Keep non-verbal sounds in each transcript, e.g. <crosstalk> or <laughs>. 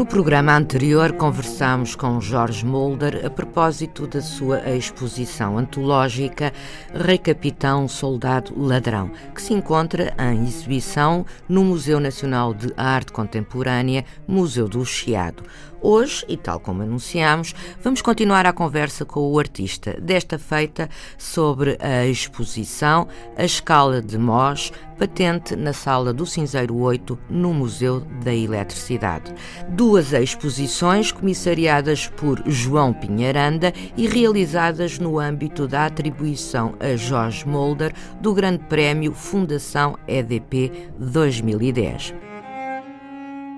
No programa anterior conversámos com Jorge Mulder a propósito da sua exposição antológica Rei Capitão Soldado Ladrão, que se encontra em exibição no Museu Nacional de Arte Contemporânea, Museu do Chiado. Hoje, e tal como anunciámos, vamos continuar a conversa com o artista, desta feita sobre a exposição A Escala de Mós, patente na Sala do Cinzeiro 8, no Museu da Eletricidade. Duas exposições comissariadas por João Pinharanda e realizadas no âmbito da atribuição a Jorge Molder do Grande Prémio Fundação EDP 2010.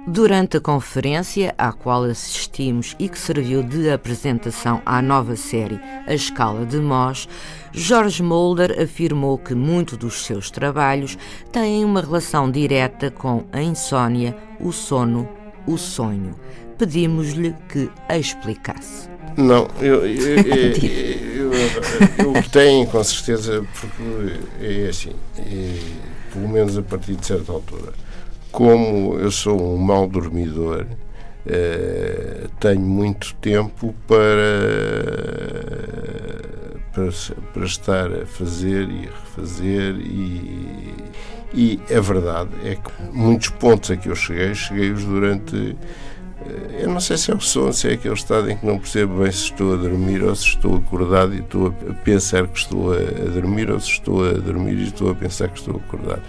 Durante a conferência à qual assistimos e que serviu de apresentação à nova série A Escala de Mós, Jorge Mulder afirmou que muitos dos seus trabalhos têm uma relação direta com a insônia, o sono, o sonho. Pedimos-lhe que a explicasse. Não, eu, eu, <laughs> eu, eu, eu tenho com certeza, porque é assim, é, pelo menos a partir de certa altura como eu sou um mau dormidor, eh, tenho muito tempo para, para, para, estar a fazer e refazer e, e a verdade é que muitos pontos a que eu cheguei, cheguei-os durante eu não sei se é o sono, se é aquele estado em que não percebo bem se estou a dormir ou se estou acordado e estou a pensar que estou a dormir ou se estou a dormir e estou a pensar que estou acordado.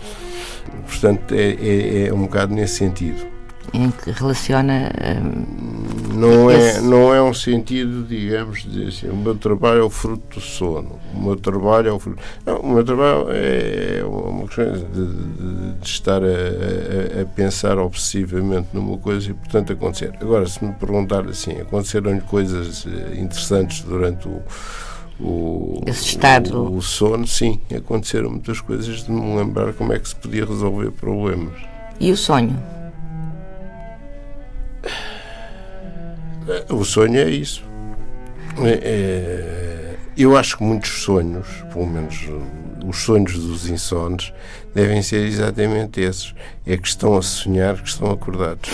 Portanto, é, é, é um bocado nesse sentido. Em que relaciona. Hum, não, é, não é um sentido, digamos, de assim, o meu trabalho é o fruto do sono, o meu trabalho é o fruto. Não, o meu trabalho é uma questão de, de, de estar a, a, a, pensar obsessivamente numa coisa e, portanto, acontecer. Agora, se me perguntar assim, aconteceram-lhe coisas eh, interessantes durante o o, Esse estado. O, o, sono, sim, aconteceram muitas coisas de me lembrar como é que se podia resolver problemas. E o sonho? O sonho é isso. É, é, eu acho que muitos sonhos, pelo menos os sonhos dos insones, devem ser exatamente esses. É que estão a sonhar, que estão acordados.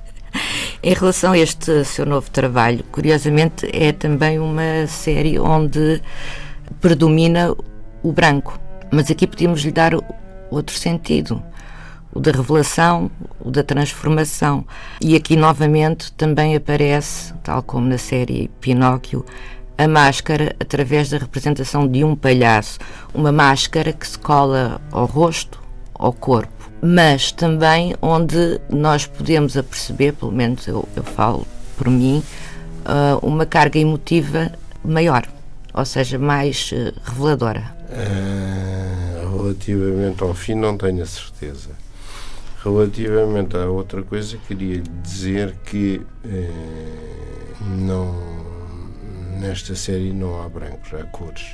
<laughs> Em relação a este seu novo trabalho, curiosamente é também uma série onde predomina o branco, mas aqui podíamos lhe dar outro sentido, o da revelação, o da transformação. E aqui novamente também aparece, tal como na série Pinóquio, a máscara através da representação de um palhaço, uma máscara que se cola ao rosto, ao corpo mas também onde nós podemos aperceber, pelo menos eu, eu falo por mim, uh, uma carga emotiva maior, ou seja, mais uh, reveladora. Uh, relativamente ao fim, não tenho a certeza. Relativamente à outra coisa, queria dizer que eh, não nesta série não há brancos, há cores.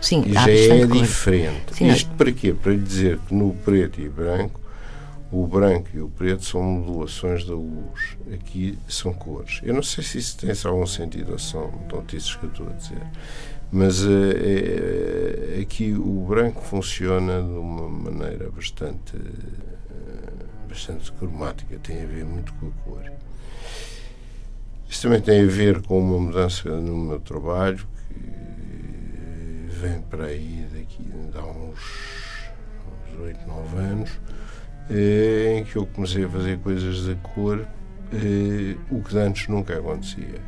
Sim, e já é diferente. Sim, Isto para quê? Para lhe dizer que no preto e branco o branco e o preto são modulações da luz. Aqui são cores. Eu não sei se isso tem algum sentido ou são notícias que eu estou a dizer. Mas é, aqui o branco funciona de uma maneira bastante, eh, bastante cromática. Tem a ver muito com a cor. Isso também tem a ver com uma mudança no meu trabalho que vem para aí daqui há uns, uns 8, 9 anos eh, em que eu comecei a fazer coisas da cor, eh, o que antes nunca acontecia.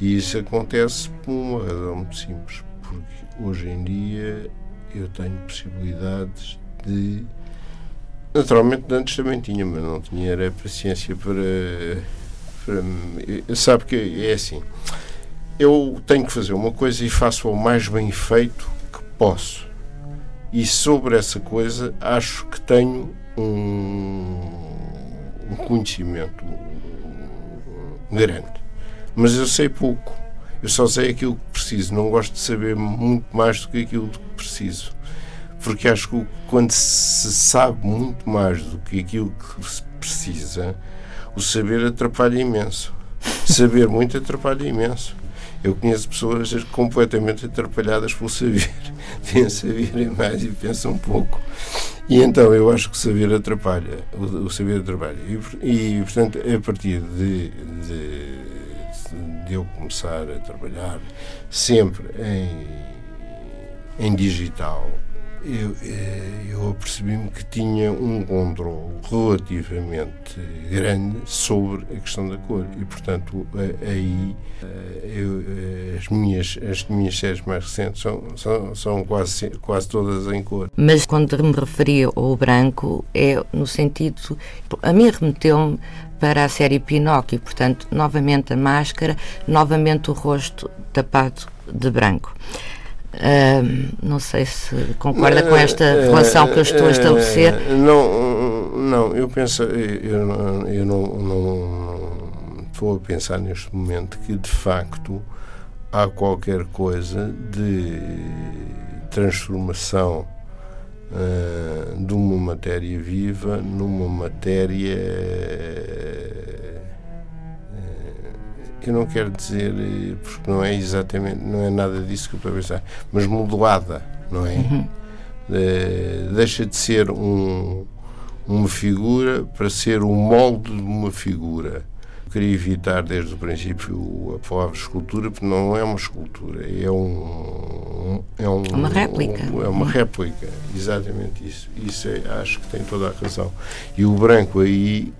E isso acontece por uma razão muito simples, porque hoje em dia eu tenho possibilidades de. Naturalmente, antes também tinha, mas não tinha era paciência para. para sabe que é assim. Eu tenho que fazer uma coisa e faço o mais bem feito que posso. E sobre essa coisa, acho que tenho um, conhecimento grande. Mas eu sei pouco. Eu só sei aquilo que preciso. Não gosto de saber muito mais do que aquilo que preciso. Porque acho que quando se sabe muito mais do que aquilo que se precisa, o saber atrapalha imenso. Saber muito atrapalha imenso. Eu conheço pessoas completamente atrapalhadas pelo saber. <laughs> Têm saber mais e pensam um pouco. E então eu acho que saber atrapalha. O saber atrapalha. E, e, portanto, a partir de, de, de, eu começar a trabalhar sempre em, em digital, eu, eh, eu apercebi-me que tinha um controle relativamente grande sobre a questão da cor e, portanto, aí eh, eu, eh, as, minhas, as minhas séries mais recentes são, são, são quase, quase todas em cor. Mas quando me referia ao branco, é no sentido. A mim remeteu-me para a série Pinóquio, portanto, novamente a máscara, novamente o rosto tapado de branco. Uh, não sei se concorda com esta uh, relação que eu estou a estabelecer. Não, não eu penso, eu, não, eu não, não, estou a pensar neste momento que de facto há qualquer coisa de transformação uh, de uma matéria viva numa matéria que eu não quero dizer, eh, porque não é exatamente, não é nada disso que eu estou a pensar, mas modulada, não é? Uhum. De, deixa de ser um, uma figura para ser um molde de uma figura. Eu queria evitar desde o princípio a palavra escultura, porque não é uma escultura, é um. É um, uma réplica. Um, é uma réplica, exatamente isso. Isso é, acho que tem toda a razão. E o branco aí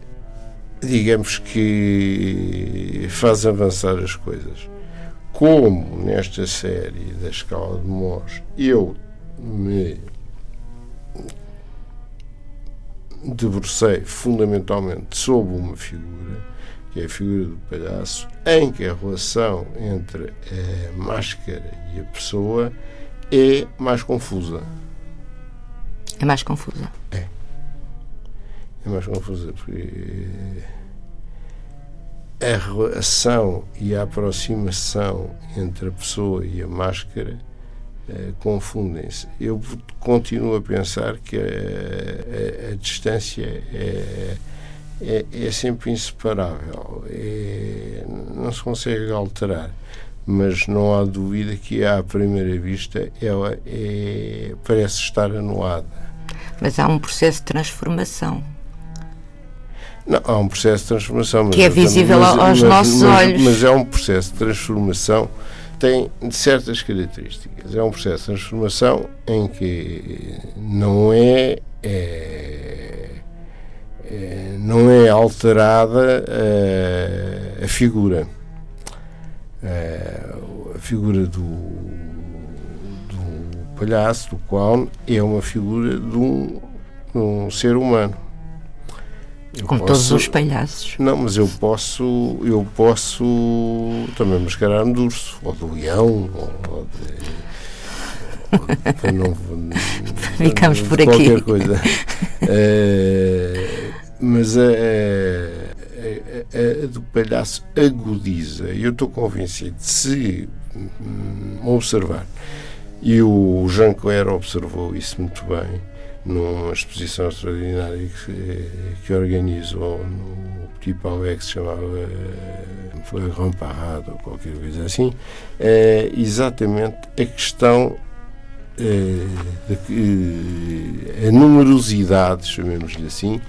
digamos que faz avançar as coisas. Como nesta série da Escala de Mós eu me debrucei fundamentalmente sobre uma figura, que é a figura do palhaço, em que a relação entre a máscara e a pessoa é mais confusa. É mais confusa? É é mais confusa, porque a relação e a aproximação entre a pessoa e a máscara eh, confundem-se. Eu continuo a pensar que a, a, a distância é, é, é, sempre inseparável, é, não se consegue alterar, mas não há dúvida que à primeira vista ela é, parece estar anuada. Mas há um processo de transformação não, há um processo de transformação. Que é visível mas, aos mas, nossos mas, olhos. Mas é um processo de transformação, tem certas características. É um processo de transformação em que não é, é, é não é alterada a, a figura. A, a figura do, do palhaço, do clown, é uma figura de um, de um ser humano como posso, todos os palhaços. Não, mas eu posso, eu posso também mascarar-me de urso, ou de leão, ou de. não, <laughs> Ficamos por aqui. Qualquer coisa. é, mas a, a, a, do palhaço agudiza. Eu estou convencido, se hum, observar, e o Jean Claire observou isso muito bem numa exposição extraordinária que, que organizou no Petit Palais, que se chamava foi Grand ou qualquer coisa assim, é exatamente a questão é, de, a numerosidade, chamemos-lhe assim,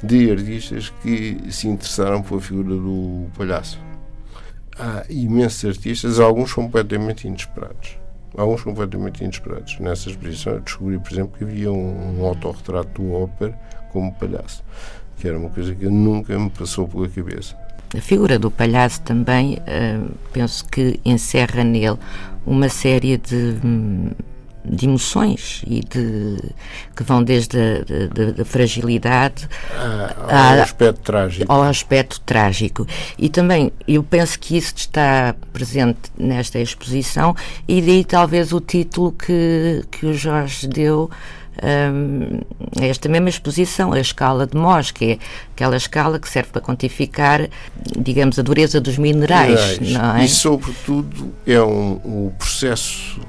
de artistas que se interessaram pela figura do palhaço. Há imensos artistas, alguns completamente inesperados alguns completamente inesperados. Nessa exposição descobri, por exemplo, que havia um, um autorretrato do Hopper como palhaço, que era uma coisa que nunca me passou pela cabeça. A figura do palhaço também, uh, penso que encerra nele uma série de hum, de emoções e de que vão desde a, fragilidade ah, ao a, aspecto trágico ao aspecto trágico e também eu penso que isso está presente nesta exposição e daí talvez o título que que o Jorge deu um, esta mesma exposição, a escala de Mohs, que é aquela escala que serve para quantificar, digamos, a dureza dos minerais. minerais. É? E, sobretudo, é um, um processo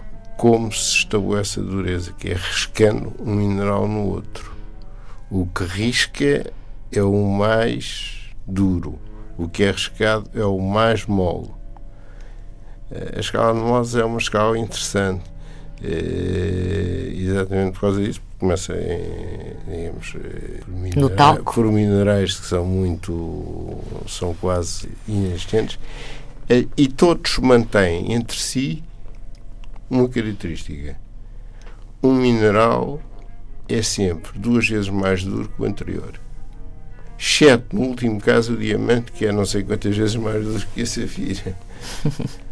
como se estabelece a dureza, que é riscando um mineral no outro. O que risca é o mais duro, o que é riscado é o mais mole. A escala de Mohs é uma escala interessante, é, exatamente por causa disso, começa em, digamos, eh, por, minera por minerais que são muito, são quase inexistentes, eh, e todos mantêm entre si uma característica. Um mineral é sempre duas vezes mais duro que o anterior. Exceto, no último caso, o diamante, que é não sei quantas vezes mais duro que a safira. <laughs>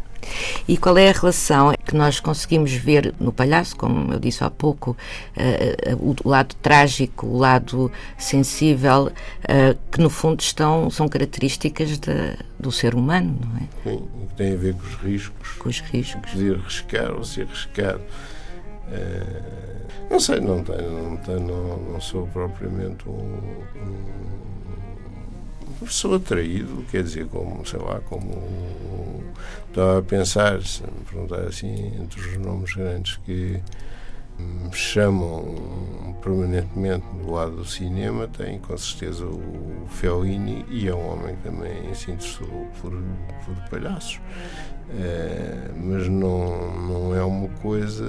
E qual é a relação que nós conseguimos ver no palhaço, como eu disse há pouco, uh, uh, o lado trágico, o lado sensível, uh, que no fundo estão, são características de, do ser humano, não é? Sim, que tem a ver com os riscos. Com os riscos. Poder arriscar ou ser arriscado. não sei, não tenho, não, tenho, não, não sou propriamente um, um sou atraído, quer dizer, como, sei lá, como estava a pensar, se me perguntar assim, entre os nomes grandes que me chamam permanentemente do lado do cinema, tem com certeza o Fellini e é um homem que também se interessou por, por palhaços. É, mas não, não é uma coisa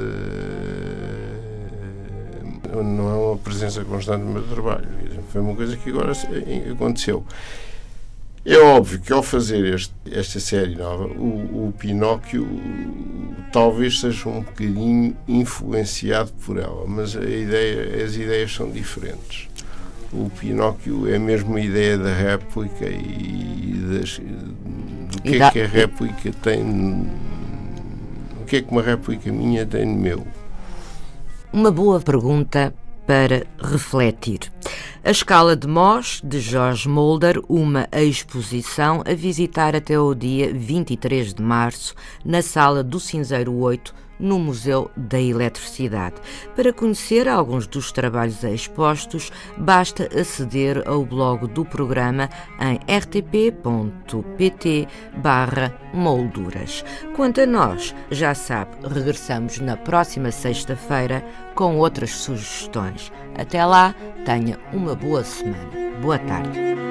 não é uma presença constante no meu trabalho. Foi uma coisa que agora aconteceu. É óbvio que ao fazer este, esta série nova, o, o, Pinóquio talvez seja um bocadinho influenciado por ela, mas a ideia, as ideias são diferentes. O Pinóquio é mesmo a ideia da réplica e das, do que é que a réplica tem. O que é que uma réplica minha tem no meu? Uma boa pergunta para refletir. A Escala de Mós, de Jorge Mulder, uma exposição a visitar até o dia 23 de março, na Sala do Cinzeiro 8, no Museu da Eletricidade. Para conhecer alguns dos trabalhos expostos, basta aceder ao blog do programa em rtp.pt molduras. Quanto a nós, já sabe, regressamos na próxima sexta-feira com outras sugestões. Até lá, tenha uma boa semana. Boa tarde.